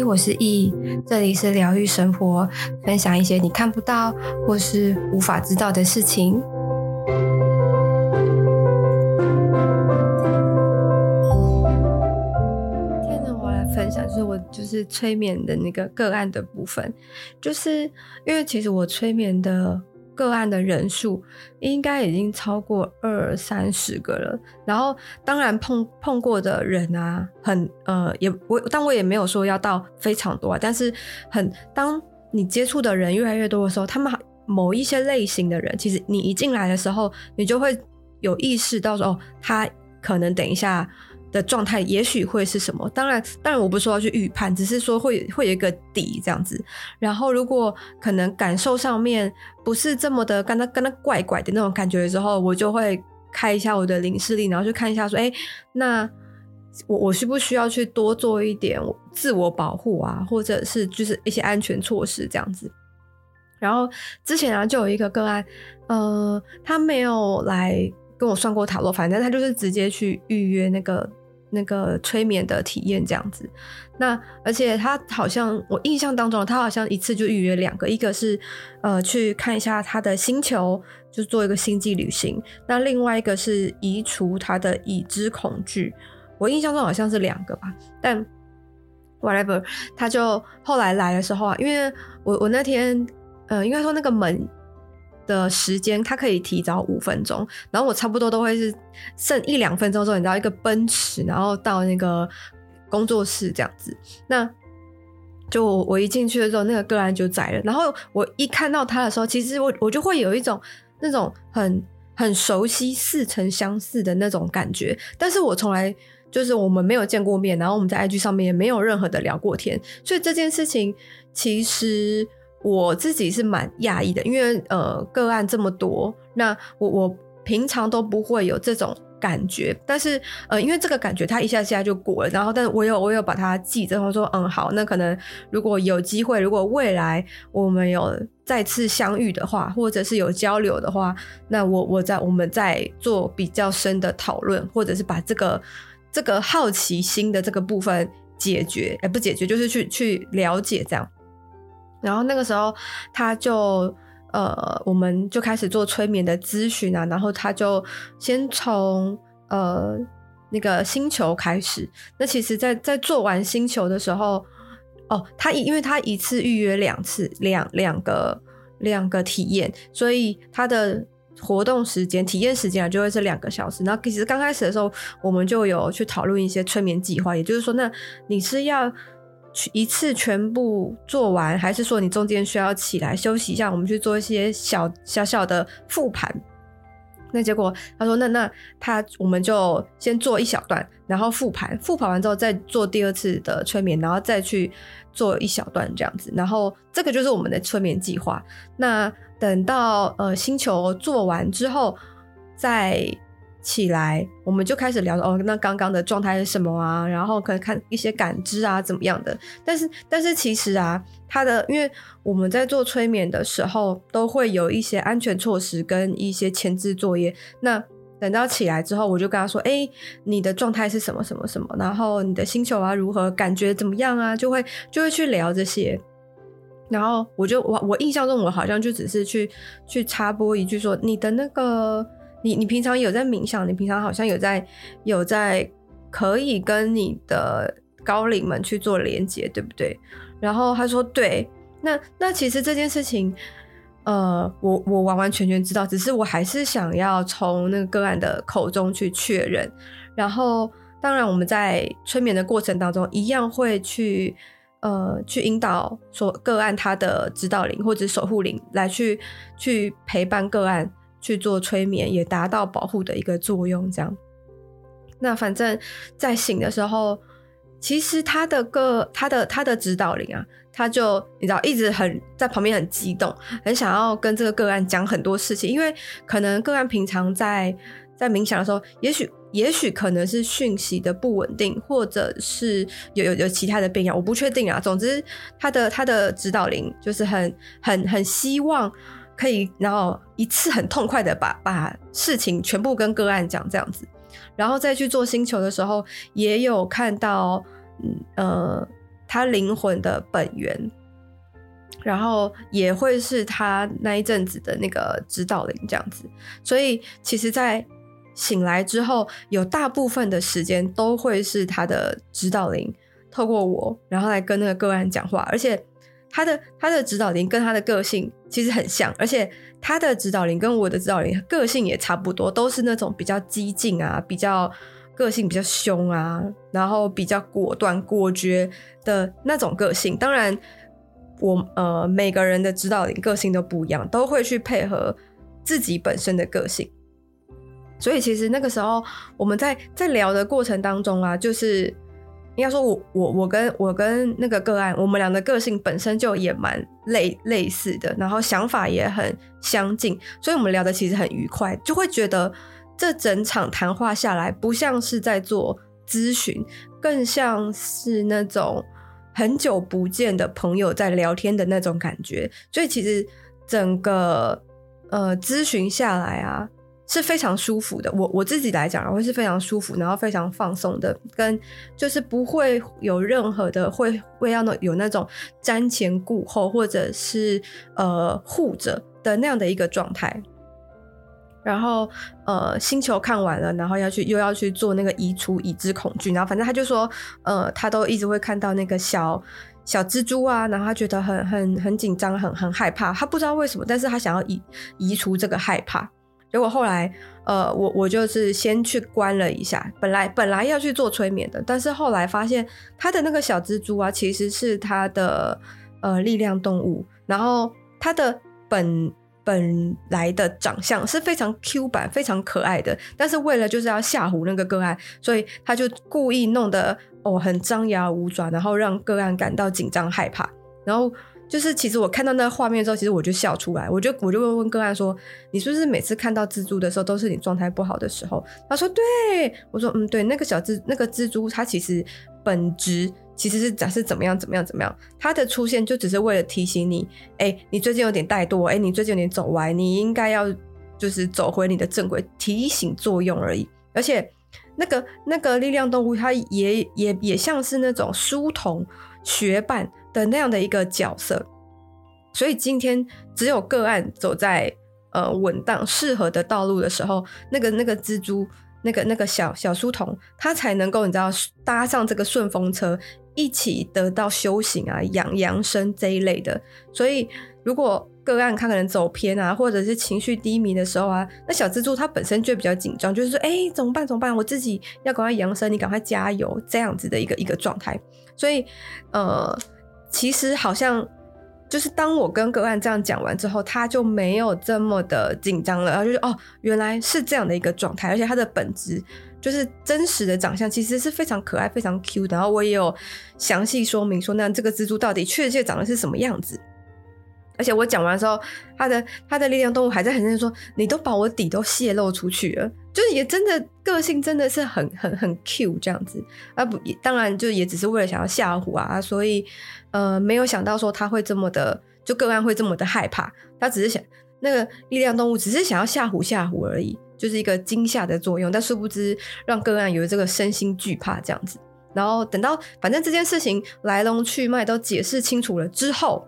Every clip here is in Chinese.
我是易，这里是疗愈生活，分享一些你看不到或是无法知道的事情。今天呢，我来分享就是我就是催眠的那个个案的部分，就是因为其实我催眠的。个案的人数应该已经超过二三十个了，然后当然碰碰过的人啊，很呃也我，但我也没有说要到非常多啊，但是很当你接触的人越来越多的时候，他们某一些类型的人，其实你一进来的时候，你就会有意识到说，哦，他可能等一下。的状态也许会是什么？当然，当然我不是说要去预判，只是说会会有一个底这样子。然后，如果可能感受上面不是这么的跟他跟他怪怪的那种感觉的时候，我就会开一下我的灵视力，然后去看一下说，哎，那我我需不需要去多做一点自我保护啊，或者是就是一些安全措施这样子。然后之前啊，就有一个个案，呃，他没有来跟我算过塔罗，反正他就是直接去预约那个。那个催眠的体验这样子，那而且他好像我印象当中，他好像一次就预约两个，一个是呃去看一下他的星球，就做一个星际旅行，那另外一个是移除他的已知恐惧。我印象中好像是两个吧，但 whatever，他就后来来的时候啊，因为我我那天呃应该说那个门。的时间，他可以提早五分钟，然后我差不多都会是剩一两分钟之后，你知道一个奔驰，然后到那个工作室这样子。那就我，我一进去的时候，那个个案就在了。然后我一看到他的时候，其实我我就会有一种那种很很熟悉、似曾相识的那种感觉。但是我从来就是我们没有见过面，然后我们在 IG 上面也没有任何的聊过天，所以这件事情其实。我自己是蛮讶异的，因为呃个案这么多，那我我平常都不会有这种感觉，但是呃因为这个感觉它一下下就过了，然后但是我有我有把它记着，我说嗯好，那可能如果有机会，如果未来我们有再次相遇的话，或者是有交流的话，那我我在我们再做比较深的讨论，或者是把这个这个好奇心的这个部分解决，哎不解决就是去去了解这样。然后那个时候，他就呃，我们就开始做催眠的咨询啊。然后他就先从呃那个星球开始。那其实在，在做完星球的时候，哦，他因为他一次预约两次，两两个两个体验，所以他的活动时间、体验时间啊，就会是两个小时。然后其实刚开始的时候，我们就有去讨论一些催眠计划，也就是说，那你是要。一次全部做完，还是说你中间需要起来休息一下？我们去做一些小小小的复盘。那结果他说：“那那他我们就先做一小段，然后复盘，复盘完之后再做第二次的催眠，然后再去做一小段这样子。然后这个就是我们的催眠计划。那等到呃星球做完之后，再。”起来，我们就开始聊哦，那刚刚的状态是什么啊？然后可能看一些感知啊，怎么样的？但是，但是其实啊，他的，因为我们在做催眠的时候，都会有一些安全措施跟一些前置作业。那等到起来之后，我就跟他说：“哎，你的状态是什么什么什么？然后你的星球啊如何？感觉怎么样啊？”就会就会去聊这些。然后我就我我印象中，我好像就只是去去插播一句说：“你的那个。”你你平常有在冥想？你平常好像有在有在可以跟你的高灵们去做连接，对不对？然后他说对。那那其实这件事情，呃，我我完完全全知道，只是我还是想要从那个个案的口中去确认。然后当然我们在催眠的过程当中，一样会去呃去引导说个案他的指导灵或者守护灵来去去陪伴个案。去做催眠，也达到保护的一个作用。这样，那反正，在醒的时候，其实他的个他的他的指导灵啊，他就你知道一直很在旁边很激动，很想要跟这个个案讲很多事情，因为可能个案平常在在冥想的时候，也许也许可能是讯息的不稳定，或者是有有有其他的变样，我不确定啊。总之，他的他的指导灵就是很很很希望。可以，然后一次很痛快的把把事情全部跟个案讲这样子，然后再去做星球的时候，也有看到，嗯呃，他灵魂的本源，然后也会是他那一阵子的那个指导灵这样子，所以其实，在醒来之后，有大部分的时间都会是他的指导灵透过我，然后来跟那个个案讲话，而且。他的他的指导灵跟他的个性其实很像，而且他的指导灵跟我的指导灵个性也差不多，都是那种比较激进啊，比较个性比较凶啊，然后比较果断果决的那种个性。当然我，呃每个人的指导灵个性都不一样，都会去配合自己本身的个性。所以其实那个时候我们在在聊的过程当中啊，就是。应该说我，我我跟我跟那个个案，我们俩的个性本身就也蛮类类似的，然后想法也很相近，所以我们聊的其实很愉快，就会觉得这整场谈话下来，不像是在做咨询，更像是那种很久不见的朋友在聊天的那种感觉。所以其实整个呃咨询下来啊。是非常舒服的，我我自己来讲，会是非常舒服，然后非常放松的，跟就是不会有任何的会会要那有那种瞻前顾后或者是呃护着的那样的一个状态。然后呃星球看完了，然后要去又要去做那个移除已知恐惧，然后反正他就说呃他都一直会看到那个小小蜘蛛啊，然后他觉得很很很紧张，很很害怕，他不知道为什么，但是他想要移移除这个害怕。结果后来，呃，我我就是先去关了一下，本来本来要去做催眠的，但是后来发现他的那个小蜘蛛啊，其实是他的呃力量动物，然后他的本本来的长相是非常 Q 版、非常可爱的，但是为了就是要吓唬那个个案，所以他就故意弄得哦很张牙舞爪，然后让个案感到紧张害怕，然后。就是其实我看到那个画面之后，其实我就笑出来，我就我就问问个案说：“你是不是每次看到蜘蛛的时候都是你状态不好的时候？”他说：“对。”我说：“嗯，对，那个小蜘那个蜘蛛，它其实本质其实是讲是怎么样怎么样怎么样，它的出现就只是为了提醒你，哎、你最近有点怠惰，哎、你最近有点走歪，你应该要就是走回你的正轨，提醒作用而已。而且那个那个力量动物，它也也也像是那种书童学伴。”的那样的一个角色，所以今天只有个案走在呃稳当适合的道路的时候，那个那个蜘蛛，那个那个小小书童，他才能够你知道搭上这个顺风车，一起得到修行啊、养养生这一类的。所以如果个案他可能走偏啊，或者是情绪低迷的时候啊，那小蜘蛛它本身就比较紧张，就是说，哎、怎么办？怎么办？我自己要赶快养生，你赶快加油，这样子的一个一个状态。所以，呃。其实好像就是当我跟个案这样讲完之后，他就没有这么的紧张了，然后就是哦，原来是这样的一个状态，而且他的本质就是真实的长相，其实是非常可爱、非常 Q 的。然后我也有详细说明说，那这个蜘蛛到底确切长得是什么样子。而且我讲完之后，他的他的力量动物还在很认真说：“你都把我底都泄露出去了。”就是也真的个性真的是很很很 Q 这样子啊不，当然就也只是为了想要吓唬啊，所以呃没有想到说他会这么的，就个案会这么的害怕。他只是想那个力量动物只是想要吓唬吓唬而已，就是一个惊吓的作用。但殊不知让个案有这个身心惧怕这样子。然后等到反正这件事情来龙去脉都解释清楚了之后。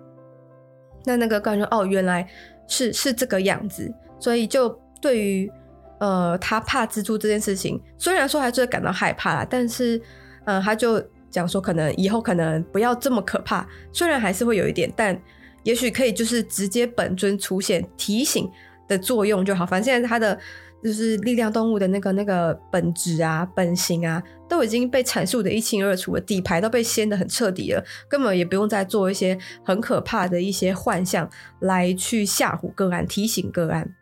那那个个案说：“哦，原来是是这个样子，所以就对于呃他怕蜘蛛这件事情，虽然说还是会感到害怕啦，但是嗯、呃，他就讲说可能以后可能不要这么可怕，虽然还是会有一点，但也许可以就是直接本尊出现提醒的作用就好。反正现在他的。”就是力量动物的那个那个本质啊、本性啊，都已经被阐述的一清二楚了，底牌都被掀得很彻底了，根本也不用再做一些很可怕的一些幻象来去吓唬个案、提醒个案。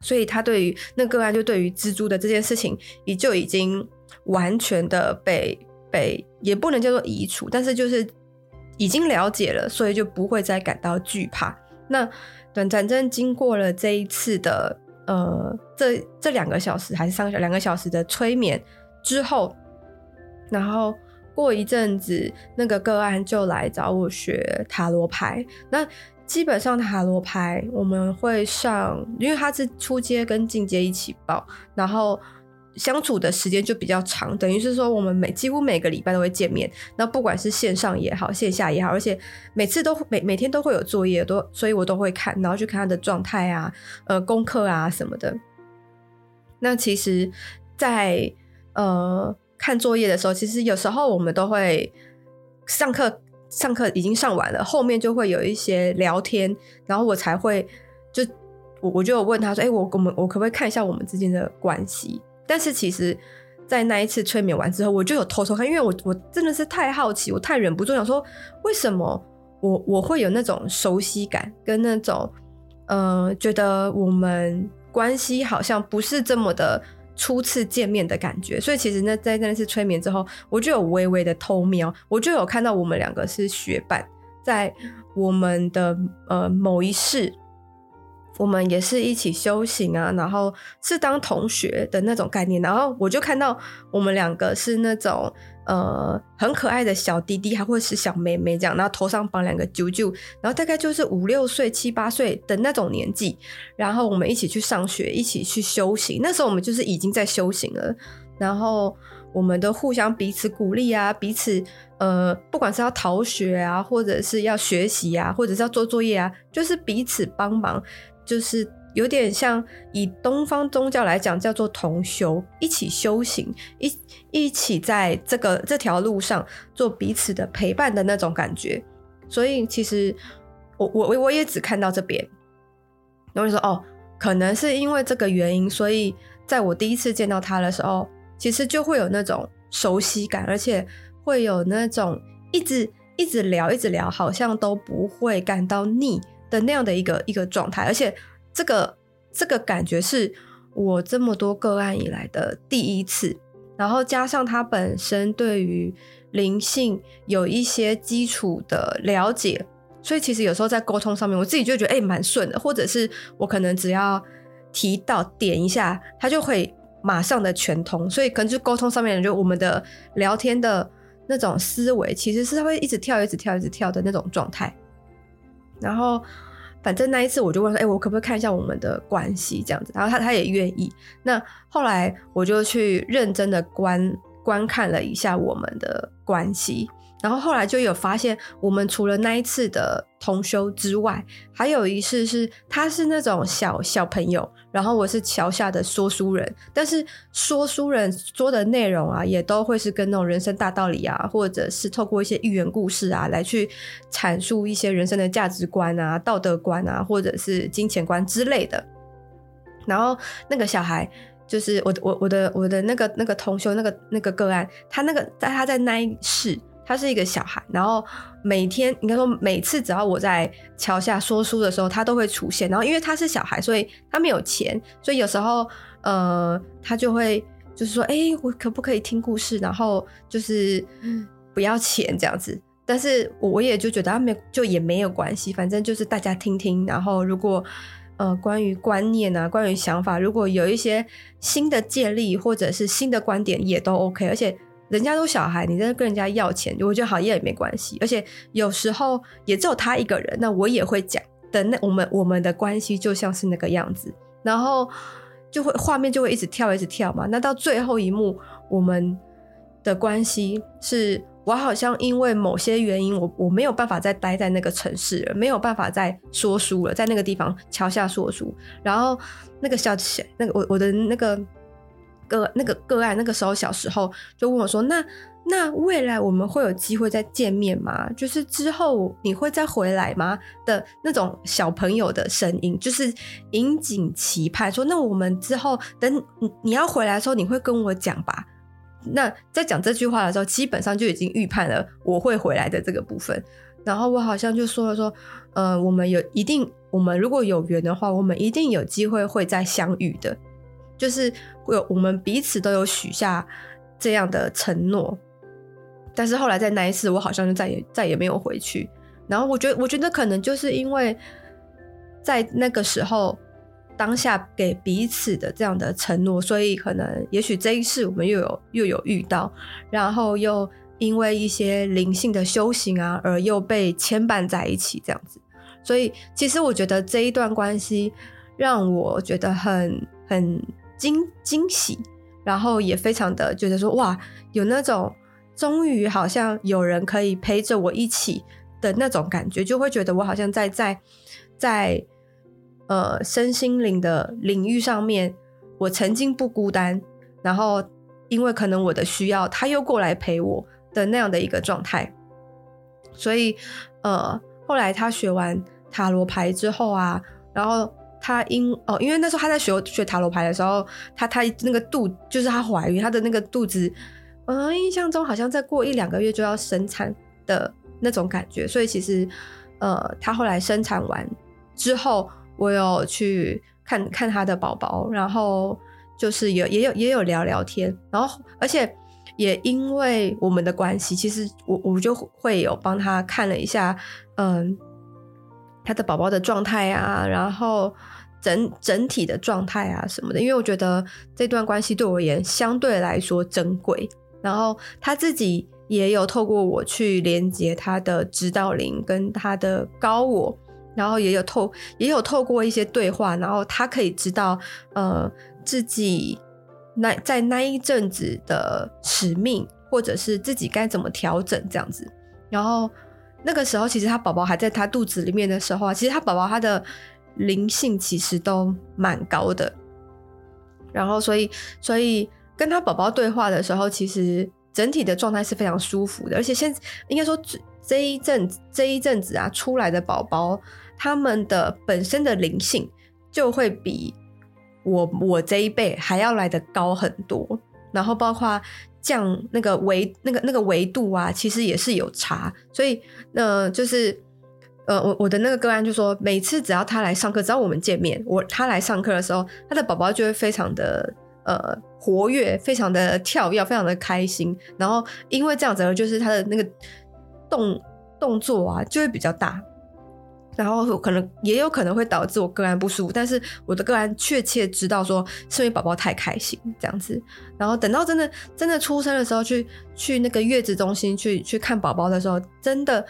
所以他对于那个案，就对于蜘蛛的这件事情，也就已经完全的被被也不能叫做移除，但是就是已经了解了，所以就不会再感到惧怕。那短暂真经过了这一次的呃这这两个小时还是三个小两个小时的催眠之后，然后过一阵子那个个案就来找我学塔罗牌。那基本上塔罗牌我们会上，因为它是出阶跟进阶一起报，然后相处的时间就比较长，等于是说我们每几乎每个礼拜都会见面。那不管是线上也好，线下也好，而且每次都每每天都会有作业，都所以我都会看，然后去看他的状态啊，呃，功课啊什么的。那其实在，呃看作业的时候，其实有时候我们都会上课。上课已经上完了，后面就会有一些聊天，然后我才会就我我就有问他说：“哎、我我们我可不可以看一下我们之间的关系？”但是其实，在那一次催眠完之后，我就有偷偷看，因为我我真的是太好奇，我太忍不住想说，为什么我我会有那种熟悉感，跟那种呃，觉得我们关系好像不是这么的。初次见面的感觉，所以其实呢，在那次催眠之后，我就有微微的偷瞄，我就有看到我们两个是学伴，在我们的呃某一世，我们也是一起修行啊，然后是当同学的那种概念，然后我就看到我们两个是那种。呃，很可爱的小弟弟，还会是小妹妹这样，然后头上绑两个啾啾，然后大概就是五六岁、七八岁的那种年纪，然后我们一起去上学，一起去修行。那时候我们就是已经在修行了，然后我们都互相彼此鼓励啊，彼此呃，不管是要逃学啊，或者是要学习啊，或者是要做作业啊，就是彼此帮忙，就是。有点像以东方宗教来讲，叫做同修，一起修行，一一起在这个这条路上做彼此的陪伴的那种感觉。所以其实我我我也只看到这边，然后就说哦，可能是因为这个原因，所以在我第一次见到他的时候，其实就会有那种熟悉感，而且会有那种一直一直聊一直聊，好像都不会感到腻的那样的一个一个状态，而且。这个这个感觉是我这么多个案以来的第一次，然后加上他本身对于灵性有一些基础的了解，所以其实有时候在沟通上面，我自己就觉得哎蛮顺的，或者是我可能只要提到点一下，他就会马上的全通，所以可能就沟通上面就我们的聊天的那种思维，其实是会一直跳、一直跳、一直跳的那种状态，然后。反正那一次我就问说，哎、我可不可以看一下我们的关系这样子？然后他他也愿意。那后来我就去认真的观观看了一下我们的关系。然后后来就有发现，我们除了那一次的同修之外，还有一次是他是那种小小朋友，然后我是桥下的说书人，但是说书人说的内容啊，也都会是跟那种人生大道理啊，或者是透过一些寓言故事啊，来去阐述一些人生的价值观啊、道德观啊，或者是金钱观之类的。然后那个小孩就是我我我的我的那个那个同修那个那个个案，他那个在他在那一世。他是一个小孩，然后每天应该说每次只要我在桥下说书的时候，他都会出现。然后因为他是小孩，所以他没有钱，所以有时候呃，他就会就是说，哎，我可不可以听故事？然后就是不要钱这样子。但是我也就觉得他没就也没有关系，反正就是大家听听。然后如果呃关于观念啊，关于想法，如果有一些新的建立或者是新的观点，也都 OK，而且。人家都小孩，你在跟人家要钱，我觉得好像也没关系。而且有时候也只有他一个人，那我也会讲的。那我们我们的关系就像是那个样子，然后就会画面就会一直跳，一直跳嘛。那到最后一幕，我们的关系是我好像因为某些原因，我我没有办法再待在那个城市了，没有办法再说书了，在那个地方桥下说书。然后那个小那个我我的那个。个那个个案，那个时候小时候就问我说：“那那未来我们会有机会再见面吗？就是之后你会再回来吗？”的那种小朋友的声音，就是引颈期盼说：“那我们之后等你你要回来的时候，你会跟我讲吧？”那在讲这句话的时候，基本上就已经预判了我会回来的这个部分。然后我好像就说了说：“呃，我们有一定，我们如果有缘的话，我们一定有机会会再相遇的。”就是有我们彼此都有许下这样的承诺。但是后来在那一次，我好像就再也再也没有回去。然后我觉得，我觉得可能就是因为在那个时候当下给彼此的这样的承诺，所以可能也许这一次我们又有又有遇到，然后又因为一些灵性的修行啊，而又被牵绊在一起这样子。所以其实我觉得这一段关系让我觉得很很惊惊喜，然后也非常的觉得说哇，有那种。终于好像有人可以陪着我一起的那种感觉，就会觉得我好像在在在呃身心灵的领域上面，我曾经不孤单，然后因为可能我的需要，他又过来陪我的那样的一个状态。所以呃，后来他学完塔罗牌之后啊，然后他因哦，因为那时候他在学学塔罗牌的时候，他他那个肚就是他怀孕，他的那个肚子。嗯，印象中好像再过一两个月就要生产的那种感觉，所以其实，呃，他后来生产完之后，我有去看看他的宝宝，然后就是也也有也有聊聊天，然后而且也因为我们的关系，其实我我就会有帮他看了一下，嗯，他的宝宝的状态啊，然后整整体的状态啊什么的，因为我觉得这段关系对我而言相对来说珍贵。然后他自己也有透过我去连接他的指导灵跟他的高我，然后也有透也有透过一些对话，然后他可以知道呃自己那在那一阵子的使命，或者是自己该怎么调整这样子。然后那个时候其实他宝宝还在他肚子里面的时候啊，其实他宝宝他的灵性其实都蛮高的。然后所以所以。跟他宝宝对话的时候，其实整体的状态是非常舒服的，而且现应该说这一阵这一阵子啊出来的宝宝，他们的本身的灵性就会比我我这一辈还要来得高很多，然后包括降那个维那个那个维度啊，其实也是有差，所以呃就是呃我我的那个个案就说，每次只要他来上课，只要我们见面，我他来上课的时候，他的宝宝就会非常的。呃，活跃，非常的跳跃，非常的开心。然后因为这样子，就是他的那个动动作啊，就会比较大。然后可能也有可能会导致我个案不舒服，但是我的个案确切知道说是因为宝宝太开心这样子。然后等到真的真的出生的时候，去去那个月子中心去去看宝宝的时候，真的，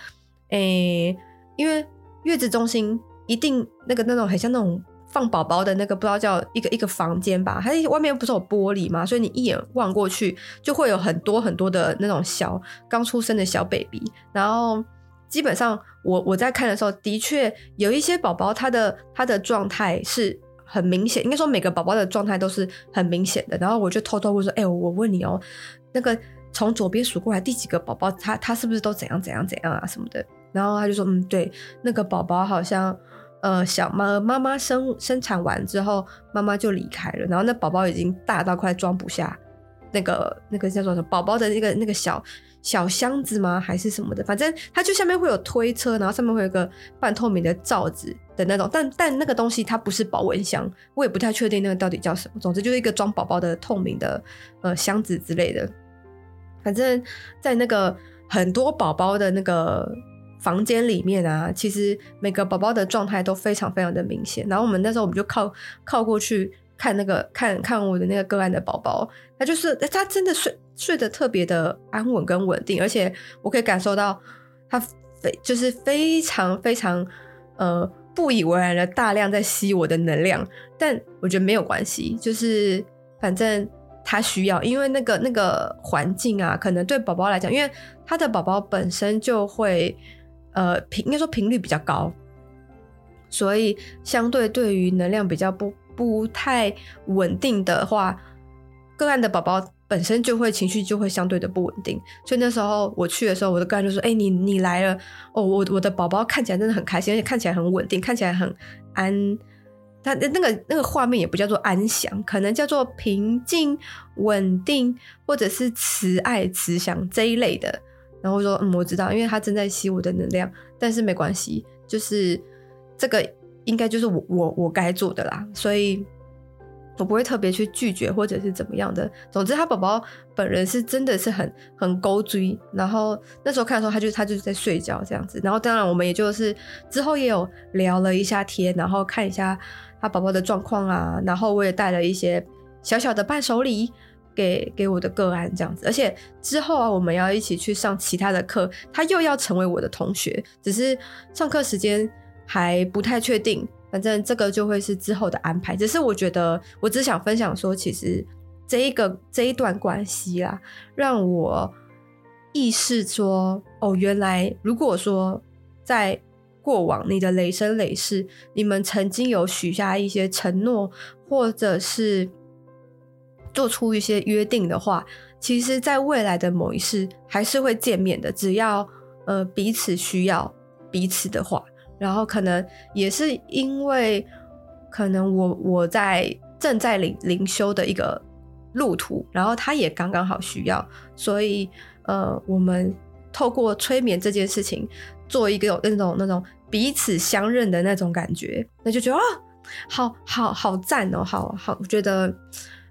诶、因为月子中心一定那个那种很像那种。放宝宝的那个不知道叫一个一个房间吧，它外面不是有玻璃吗？所以你一眼望过去就会有很多很多的那种小刚出生的小 baby。然后基本上我我在看的时候，的确有一些宝宝他的他的状态是很明显，应该说每个宝宝的状态都是很明显的。然后我就偷偷问说：“哎、我问你哦，那个从左边数过来第几个宝宝，他他是不是都怎样怎样怎样啊什么的？”然后他就说：“嗯，对，那个宝宝好像。”呃，小妈妈妈生生产完之后，妈妈就离开了，然后那宝宝已经大到快装不下那个那个叫做什么宝宝的那个那个小小箱子吗？还是什么的？反正它就下面会有推车，然后上面会有个半透明的罩子的那种，但但那个东西它不是保温箱，我也不太确定那个到底叫什么。总之就是一个装宝宝的透明的呃箱子之类的。反正，在那个很多宝宝的那个。房间里面啊，其实每个宝宝的状态都非常非常的明显。然后我们那时候我们就靠靠过去看那个看看我的那个个案的宝宝，他就是他真的睡睡得特别的安稳跟稳定，而且我可以感受到他非就是非常非常呃不以为然的大量在吸我的能量。但我觉得没有关系，就是反正他需要，因为那个那个环境啊，可能对宝宝来讲，因为他的宝宝本身就会。呃，频应该说频率比较高，所以相对对于能量比较不不太稳定的话，个案的宝宝本身就会情绪就会相对的不稳定。所以那时候我去的时候，我的个案就说：“哎、你你来了哦，我我的宝宝看起来真的很开心，而且看起来很稳定，看起来很安。他那个那个画面也不叫做安详，可能叫做平静、稳定，或者是慈爱、慈祥这一类的。”然后说，嗯，我知道，因为他正在吸我的能量，但是没关系，就是这个应该就是我我我该做的啦，所以我不会特别去拒绝或者是怎么样的。总之，他宝宝本人是真的是很很勾追。然后那时候看的时候，他就他就是在睡觉这样子。然后当然我们也就是之后也有聊了一下天，然后看一下他宝宝的状况啊。然后我也带了一些小小的伴手礼给给我的个案这样子。而且之后啊，我们要一起去上其他的课，他又要成为我的同学，只是上课时间还不太确定。反正这个就会是之后的安排，只是我觉得，我只想分享说，其实这一个这一段关系啦，让我意识说，哦，原来如果说在过往你的累生累世，你们曾经有许下一些承诺，或者是做出一些约定的话，其实在未来的某一世还是会见面的，只要呃彼此需要彼此的话。然后可能也是因为，可能我我在正在灵灵修的一个路途，然后他也刚刚好需要，所以呃，我们透过催眠这件事情，做一个有那种那种彼此相认的那种感觉，那就觉得啊，好好好赞哦，好好觉得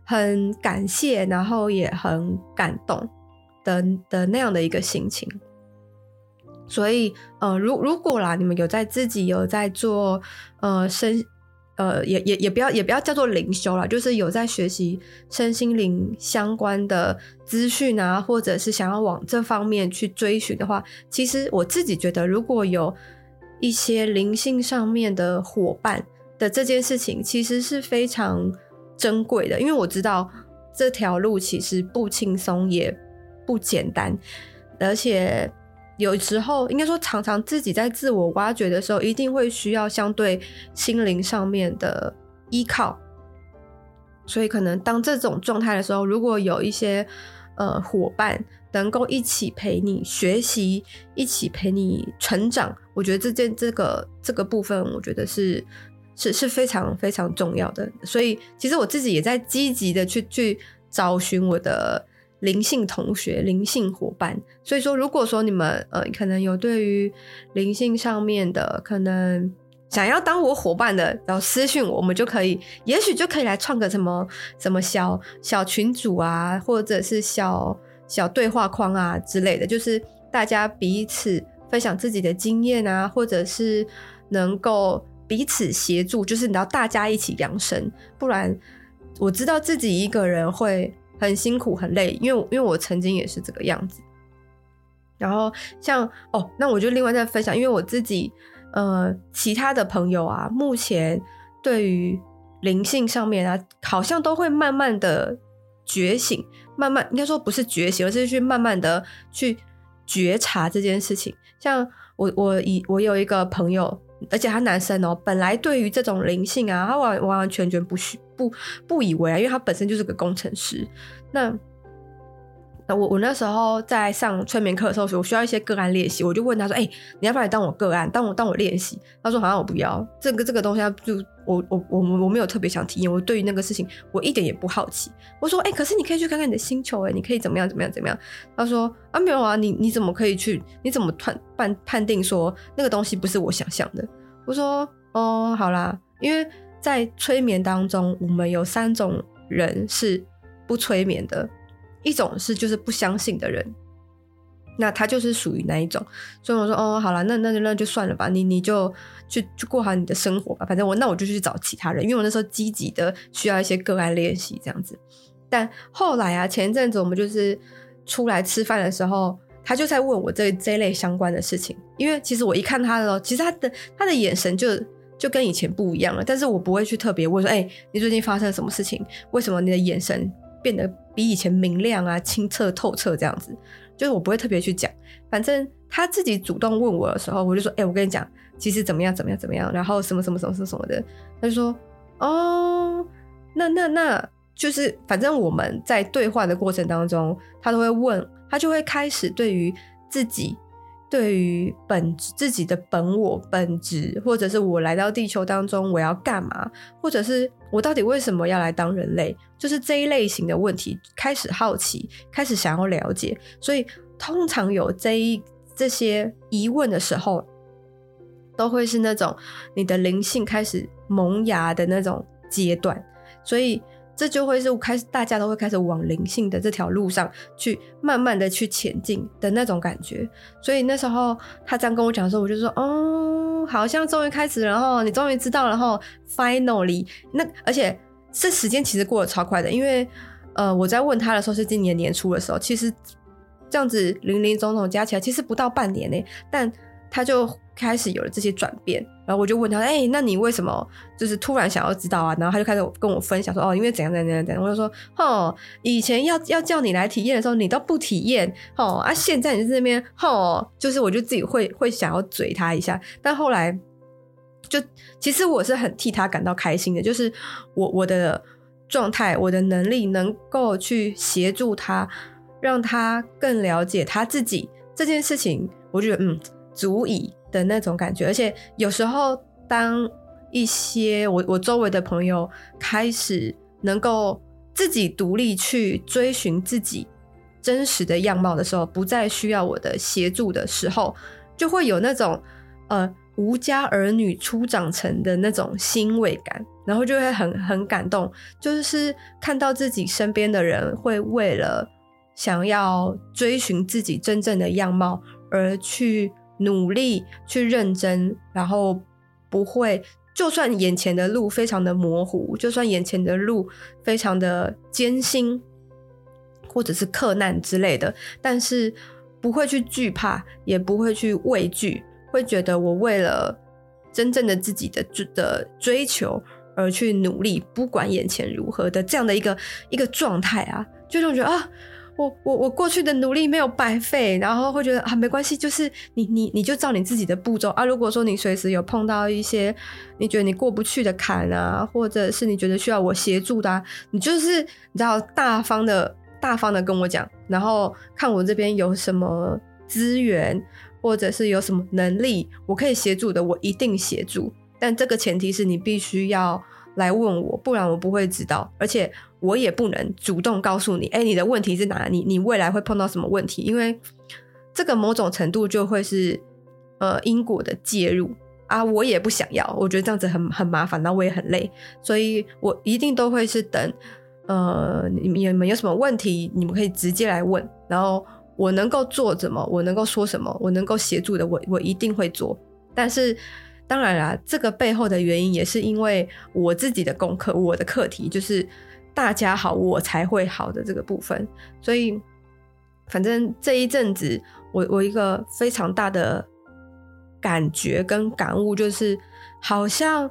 很感谢，然后也很感动的的那样的一个心情。所以，呃，如如果啦，你们有在自己有在做，呃，身，呃，也也也不要也不要叫做灵修啦，就是有在学习身心灵相关的资讯啊，或者是想要往这方面去追寻的话，其实我自己觉得，如果有一些灵性上面的伙伴的这件事情，其实是非常珍贵的，因为我知道这条路其实不轻松，也不简单，而且。有时候，应该说常常自己在自我挖掘的时候，一定会需要相对心灵上面的依靠。所以，可能当这种状态的时候，如果有一些呃伙伴能够一起陪你学习，一起陪你成长，我觉得这件这个这个部分，我觉得是是是非常非常重要的。所以，其实我自己也在积极的去去找寻我的。灵性同学、灵性伙伴，所以说，如果说你们呃可能有对于灵性上面的可能想要当我伙伴的，然后私讯我，我们就可以，也许就可以来创个什么什么小小群组啊，或者是小小对话框啊之类的，就是大家彼此分享自己的经验啊，或者是能够彼此协助，就是你要大家一起扬升，不然我知道自己一个人会。很辛苦，很累，因为因为我曾经也是这个样子。然后像哦，那我就另外再分享，因为我自己呃，其他的朋友啊，目前对于灵性上面啊，好像都会慢慢的觉醒，慢慢应该说不是觉醒，而是去慢慢的去觉察这件事情。像我我以我有一个朋友。而且他男生哦，本来对于这种灵性啊，他完完完全全不需不不以为啊，因为他本身就是个工程师。那那我我那时候在上催眠课的时候，我需要一些个案练习，我就问他说：“哎、你要不要来当我个案，当我当我练习？”他说：“好像我不要，这个这个东西，就我我我我没有特别想体验，我对于那个事情我一点也不好奇。”我说：“哎、可是你可以去看看你的星球，哎，你可以怎么样怎么样怎么样？”他说：“啊，没有啊，你你怎么可以去？你怎么判判判定说那个东西不是我想象的？”我说：“哦，好啦，因为在催眠当中，我们有三种人是不催眠的。”一种是就是不相信的人，那他就是属于那一种，所以我说哦，好了，那那那就算了吧，你你就去去过好你的生活吧，反正我那我就去找其他人，因为我那时候积极的需要一些个案练习这样子。但后来啊，前一阵子我们就是出来吃饭的时候，他就在问我这这类相关的事情，因为其实我一看他的时候，其实他的他的眼神就就跟以前不一样了，但是我不会去特别问说，哎、你最近发生了什么事情？为什么你的眼神？变得比以前明亮啊、清澈透彻这样子，就是我不会特别去讲，反正他自己主动问我的时候，我就说：“哎、我跟你讲，其实怎么样怎么样怎么样，然后什么什么什么什么什么的。”他就说：“哦，那那那就是反正我们在对话的过程当中，他都会问，他就会开始对于自己。”对于本自己的本我本质，或者是我来到地球当中我要干嘛，或者是我到底为什么要来当人类，就是这一类型的问题，开始好奇，开始想要了解。所以通常有这一这些疑问的时候，都会是那种你的灵性开始萌芽的那种阶段。所以这就会是开始大家都会开始往灵性的这条路上去慢慢的去前进的那种感觉。所以那时候他这样跟我讲的时候，我就说哦，好像终于开始，然后你终于知道，然后 finally 那而且这时间其实过得超快的，因为呃我在问他的时候是今年年初的时候，其实这样子林林总总加起来其实不到半年呢，但他就开始有了这些转变。然后我就问他，哎、那你为什么就是突然想要知道啊？然后他就开始跟我分享说，哦，因为怎样怎样怎样怎样。我就说，哦，以前要要叫你来体验的时候，你都不体验，哦啊，现在你在这边，哦，就是我就自己会会想要嘴他一下。但后来就其实我是很替他感到开心的，就是我我的状态，我的能力能够去协助他，让他更了解他自己这件事情，我觉得嗯，足以。的那种感觉，而且有时候，当一些我我周围的朋友开始能够自己独立去追寻自己真实的样貌的时候，不再需要我的协助的时候，就会有那种呃无家儿女初长成的那种欣慰感，然后就会很很感动，就是看到自己身边的人会为了想要追寻自己真正的样貌而去。努力去认真，然后不会，就算眼前的路非常的模糊，就算眼前的路非常的艰辛，或者是克难之类的，但是不会去惧怕，也不会去畏惧，会觉得我为了真正的自己的的追求而去努力，不管眼前如何的这样的一个一个状态啊，就让我觉得啊。我我我过去的努力没有白费，然后会觉得啊，没关系，就是你你你就照你自己的步骤啊。如果说你随时有碰到一些你觉得你过不去的坎啊，或者是你觉得需要我协助的啊，你就是你知道大方的大方的跟我讲，然后看我这边有什么资源，或者是有什么能力我可以协助的，我一定协助。但这个前提是你必须要来问我，不然我不会知道，而且。我也不能主动告诉你，哎、你的问题是哪里？你你未来会碰到什么问题？因为这个某种程度就会是呃因果的介入啊，我也不想要，我觉得这样子很很麻烦，然后我也很累，所以我一定都会是等呃你们有什么问题，你们可以直接来问，然后我能够做什么，我能够说什么，我能够协助的，我我一定会做。但是当然啦，这个背后的原因也是因为我自己的功课，我的课题就是。大家好，我才会好的这个部分，所以反正这一阵子，我我一个非常大的感觉跟感悟就是，好像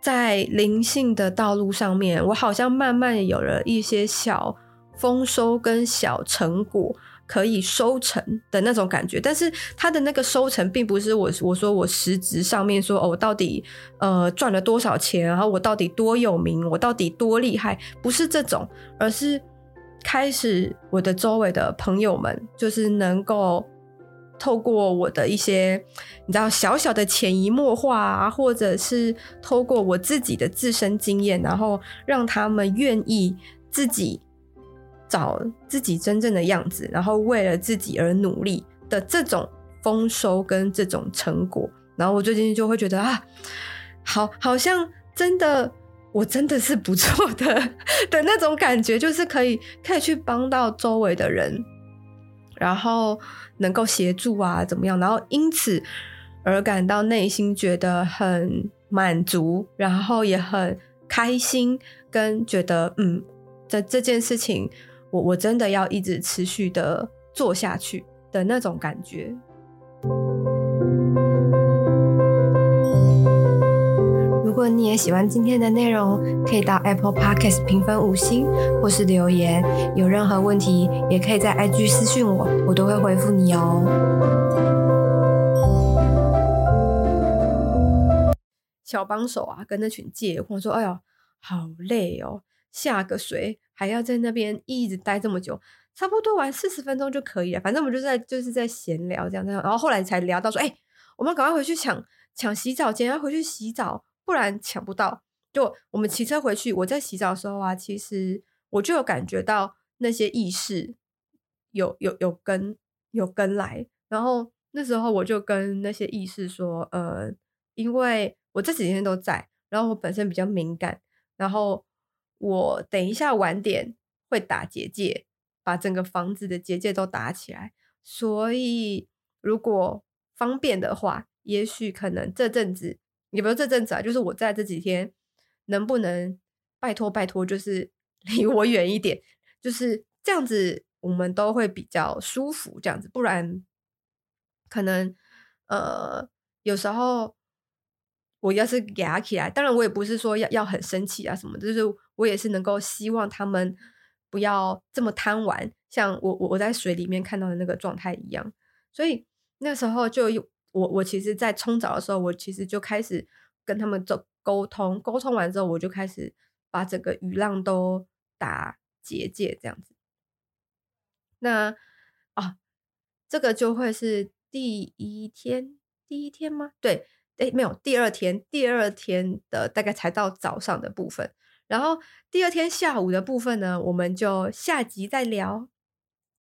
在灵性的道路上面，我好像慢慢有了一些小丰收跟小成果。可以收成的那种感觉，但是它的那个收成并不是我我说我实质上面说哦，我到底呃赚了多少钱，然后我到底多有名，我到底多厉害，不是这种，而是开始我的周围的朋友们就是能够透过我的一些你知道小小的潜移默化啊，或者是透过我自己的自身经验，然后让他们愿意自己。找自己真正的样子，然后为了自己而努力的这种丰收跟这种成果，然后我最近就会觉得啊，好，好像真的，我真的是不错的 的那种感觉，就是可以可以去帮到周围的人，然后能够协助啊，怎么样，然后因此而感到内心觉得很满足，然后也很开心，跟觉得嗯，这这件事情。我我真的要一直持续的做下去的那种感觉。如果你也喜欢今天的内容，可以到 Apple Podcast 评分五星，或是留言。有任何问题，也可以在 IG 私讯我，我都会回复你哦。小帮手啊，跟那群借或者说：“哎呦，好累哦，下个水。”还要在那边一直待这么久，差不多玩四十分钟就可以了。反正我们就在就是在闲聊这样这样，然后后来才聊到说，哎、我们赶快回去抢抢洗澡间，要回去洗澡，不然抢不到。就我们骑车回去，我在洗澡的时候啊，其实我就有感觉到那些意识有有有跟有跟来，然后那时候我就跟那些意识说，呃，因为我这几天都在，然后我本身比较敏感，然后。我等一下晚点会打结界，把整个房子的结界都打起来。所以如果方便的话，也许可能这阵子，也不是这阵子啊，就是我在这几天，能不能拜托拜托，就是 离我远一点，就是这样子，我们都会比较舒服。这样子，不然可能呃，有时候。我要是给他起来，当然我也不是说要要很生气啊什么，就是我也是能够希望他们不要这么贪玩，像我我我在水里面看到的那个状态一样。所以那时候就我我其实，在冲澡的时候，我其实就开始跟他们做沟通，沟通完之后，我就开始把整个雨浪都打结界这样子。那啊，这个就会是第一天，第一天吗？对。哎，没有，第二天，第二天的大概才到早上的部分，然后第二天下午的部分呢，我们就下集再聊。